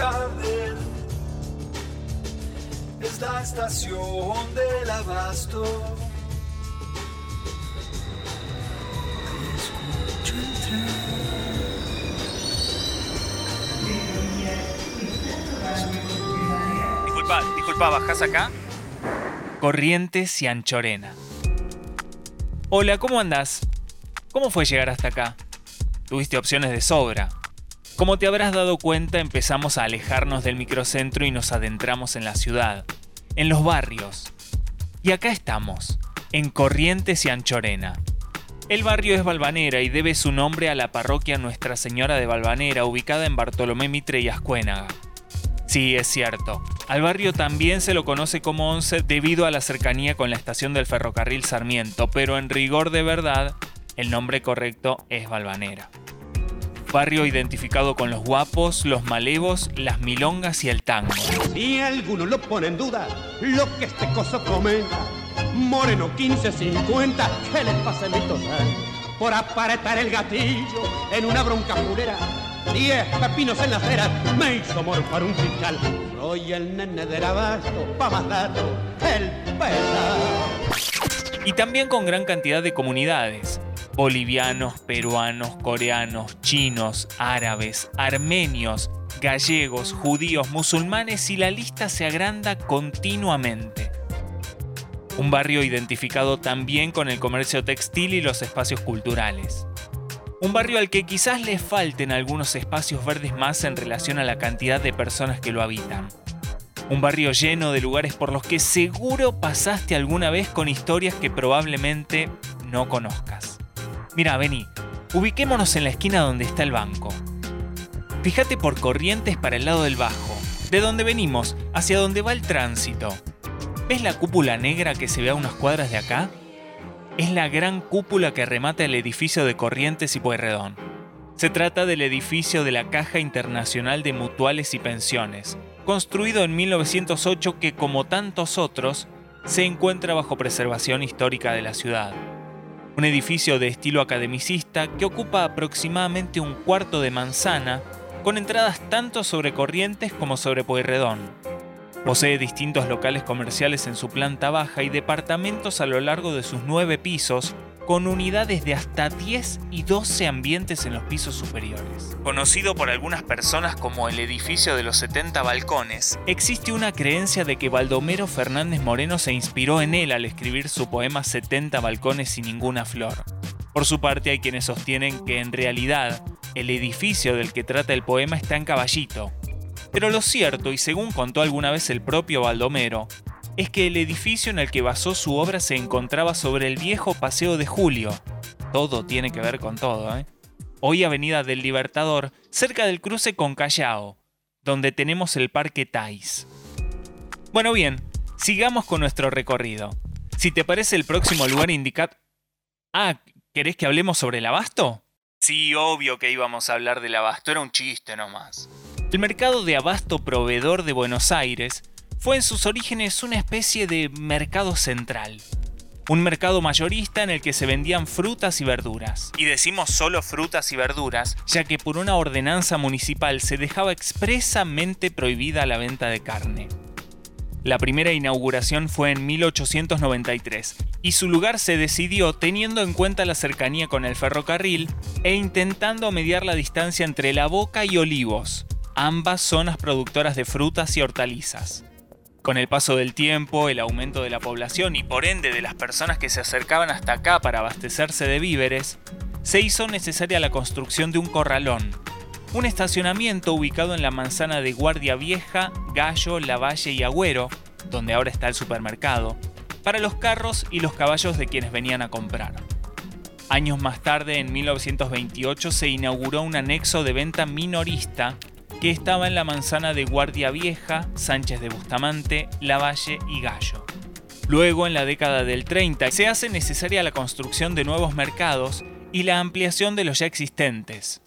Garden es la estación del abasto. Escucho el. Disculpa, disculpa, ¿bajás acá? Corrientes y Anchorena. Hola, ¿cómo andás? ¿Cómo fue llegar hasta acá? Tuviste opciones de sobra. Como te habrás dado cuenta, empezamos a alejarnos del microcentro y nos adentramos en la ciudad, en los barrios. Y acá estamos, en Corrientes y Anchorena. El barrio es Balvanera y debe su nombre a la parroquia Nuestra Señora de Balvanera, ubicada en Bartolomé Mitre y Ascuénaga. Sí, es cierto. Al barrio también se lo conoce como Once debido a la cercanía con la estación del ferrocarril Sarmiento, pero en rigor de verdad, el nombre correcto es Balvanera. Barrio identificado con los guapos, los malevos, las milongas y el tango. Si alguno lo pone en duda, lo que este coso comenta, Moreno 1550, ¿qué le pasa total? Por aparetar el gatillo en una bronca purera, diez pepinos en la acera, me hizo morfar un fiscal. Soy el nene del abasto, pa' más datos, el peta. Y también con gran cantidad de comunidades. Bolivianos, peruanos, coreanos, chinos, árabes, armenios, gallegos, judíos, musulmanes y la lista se agranda continuamente. Un barrio identificado también con el comercio textil y los espacios culturales. Un barrio al que quizás le falten algunos espacios verdes más en relación a la cantidad de personas que lo habitan. Un barrio lleno de lugares por los que seguro pasaste alguna vez con historias que probablemente no conozcas. Mira, vení, ubiquémonos en la esquina donde está el banco. Fíjate por corrientes para el lado del bajo, de donde venimos, hacia donde va el tránsito. ¿Ves la cúpula negra que se ve a unas cuadras de acá? Es la gran cúpula que remata el edificio de Corrientes y Pueyrredón. Se trata del edificio de la Caja Internacional de Mutuales y Pensiones, construido en 1908 que, como tantos otros, se encuentra bajo preservación histórica de la ciudad. Un edificio de estilo academicista que ocupa aproximadamente un cuarto de manzana, con entradas tanto sobre Corrientes como sobre Pueyrredón. Posee distintos locales comerciales en su planta baja y departamentos a lo largo de sus nueve pisos, con unidades de hasta 10 y 12 ambientes en los pisos superiores. Conocido por algunas personas como el edificio de los 70 balcones, existe una creencia de que Baldomero Fernández Moreno se inspiró en él al escribir su poema 70 balcones sin ninguna flor. Por su parte hay quienes sostienen que en realidad el edificio del que trata el poema está en Caballito, pero lo cierto, y según contó alguna vez el propio Baldomero, es que el edificio en el que basó su obra se encontraba sobre el viejo Paseo de Julio. Todo tiene que ver con todo, ¿eh? Hoy Avenida del Libertador, cerca del cruce con Callao, donde tenemos el Parque Tais. Bueno, bien, sigamos con nuestro recorrido. Si te parece el próximo lugar indicado... Ah, ¿querés que hablemos sobre el abasto? Sí, obvio que íbamos a hablar del abasto, era un chiste nomás. El mercado de abasto proveedor de Buenos Aires fue en sus orígenes una especie de mercado central. Un mercado mayorista en el que se vendían frutas y verduras. Y decimos solo frutas y verduras, ya que por una ordenanza municipal se dejaba expresamente prohibida la venta de carne. La primera inauguración fue en 1893 y su lugar se decidió teniendo en cuenta la cercanía con el ferrocarril e intentando mediar la distancia entre La Boca y Olivos, ambas zonas productoras de frutas y hortalizas. Con el paso del tiempo, el aumento de la población y por ende de las personas que se acercaban hasta acá para abastecerse de víveres, se hizo necesaria la construcción de un corralón, un estacionamiento ubicado en la manzana de Guardia Vieja, Gallo, Lavalle y Agüero, donde ahora está el supermercado, para los carros y los caballos de quienes venían a comprar. Años más tarde, en 1928, se inauguró un anexo de venta minorista que estaba en la manzana de Guardia Vieja, Sánchez de Bustamante, Lavalle y Gallo. Luego, en la década del 30, se hace necesaria la construcción de nuevos mercados y la ampliación de los ya existentes.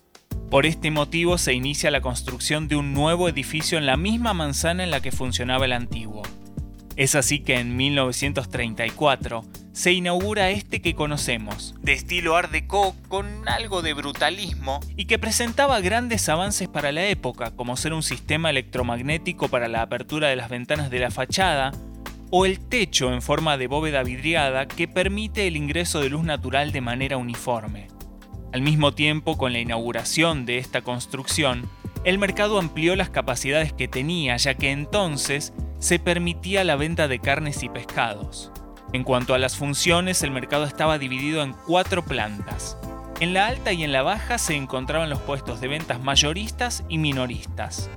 Por este motivo se inicia la construcción de un nuevo edificio en la misma manzana en la que funcionaba el antiguo. Es así que en 1934 se inaugura este que conocemos, de estilo Art Deco con algo de brutalismo y que presentaba grandes avances para la época, como ser un sistema electromagnético para la apertura de las ventanas de la fachada, o el techo en forma de bóveda vidriada que permite el ingreso de luz natural de manera uniforme. Al mismo tiempo, con la inauguración de esta construcción, el mercado amplió las capacidades que tenía, ya que entonces se permitía la venta de carnes y pescados. En cuanto a las funciones, el mercado estaba dividido en cuatro plantas. En la alta y en la baja se encontraban los puestos de ventas mayoristas y minoristas.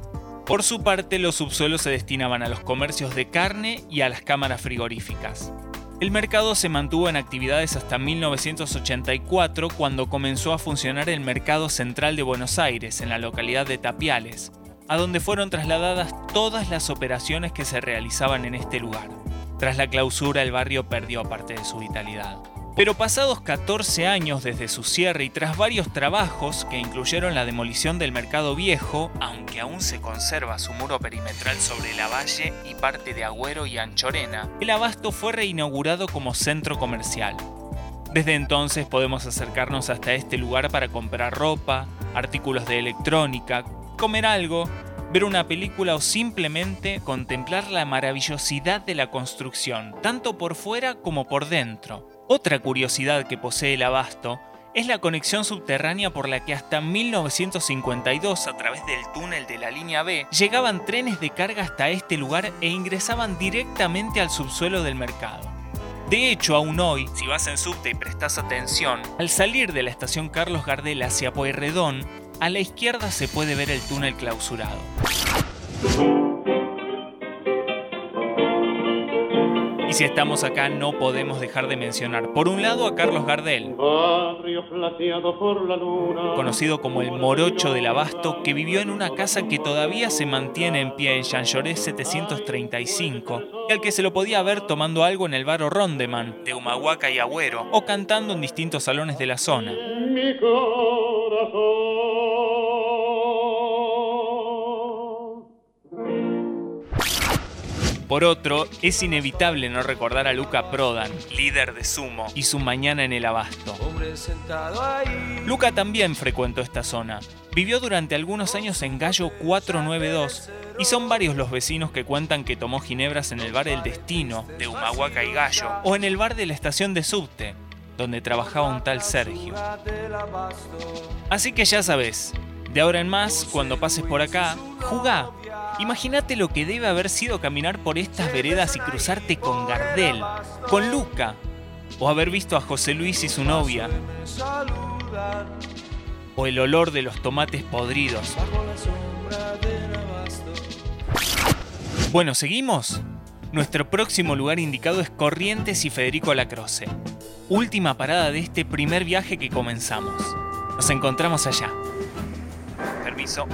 Por su parte, los subsuelos se destinaban a los comercios de carne y a las cámaras frigoríficas. El mercado se mantuvo en actividades hasta 1984 cuando comenzó a funcionar el Mercado Central de Buenos Aires en la localidad de Tapiales, a donde fueron trasladadas todas las operaciones que se realizaban en este lugar. Tras la clausura el barrio perdió parte de su vitalidad. Pero pasados 14 años desde su cierre y tras varios trabajos que incluyeron la demolición del mercado viejo, aunque aún se conserva su muro perimetral sobre la valle y parte de Agüero y Anchorena, el abasto fue reinaugurado como centro comercial. Desde entonces podemos acercarnos hasta este lugar para comprar ropa, artículos de electrónica, comer algo ver una película o simplemente contemplar la maravillosidad de la construcción, tanto por fuera como por dentro. Otra curiosidad que posee el abasto es la conexión subterránea por la que hasta 1952, a través del túnel de la línea B, llegaban trenes de carga hasta este lugar e ingresaban directamente al subsuelo del mercado. De hecho, aún hoy, si vas en subte y prestas atención, al salir de la estación Carlos Gardel hacia Pueyrredón, a la izquierda se puede ver el túnel clausurado. Y si estamos acá no podemos dejar de mencionar, por un lado, a Carlos Gardel, conocido como el morocho del abasto, que vivió en una casa que todavía se mantiene en pie en Chanchoré 735, y al que se lo podía ver tomando algo en el bar Rondeman, de Humahuaca y Agüero, o cantando en distintos salones de la zona. Por otro, es inevitable no recordar a Luca Prodan, líder de Sumo, y su mañana en el abasto. Luca también frecuentó esta zona. Vivió durante algunos años en Gallo 492 y son varios los vecinos que cuentan que tomó ginebras en el bar El Destino de Humahuaca y Gallo o en el bar de la estación de subte, donde trabajaba un tal Sergio. Así que ya sabes, de ahora en más, cuando pases por acá, jugá Imagínate lo que debe haber sido caminar por estas veredas y cruzarte con Gardel, con Luca, o haber visto a José Luis y su novia, o el olor de los tomates podridos. Bueno, ¿seguimos? Nuestro próximo lugar indicado es Corrientes y Federico Lacroce. Última parada de este primer viaje que comenzamos. Nos encontramos allá. Permiso.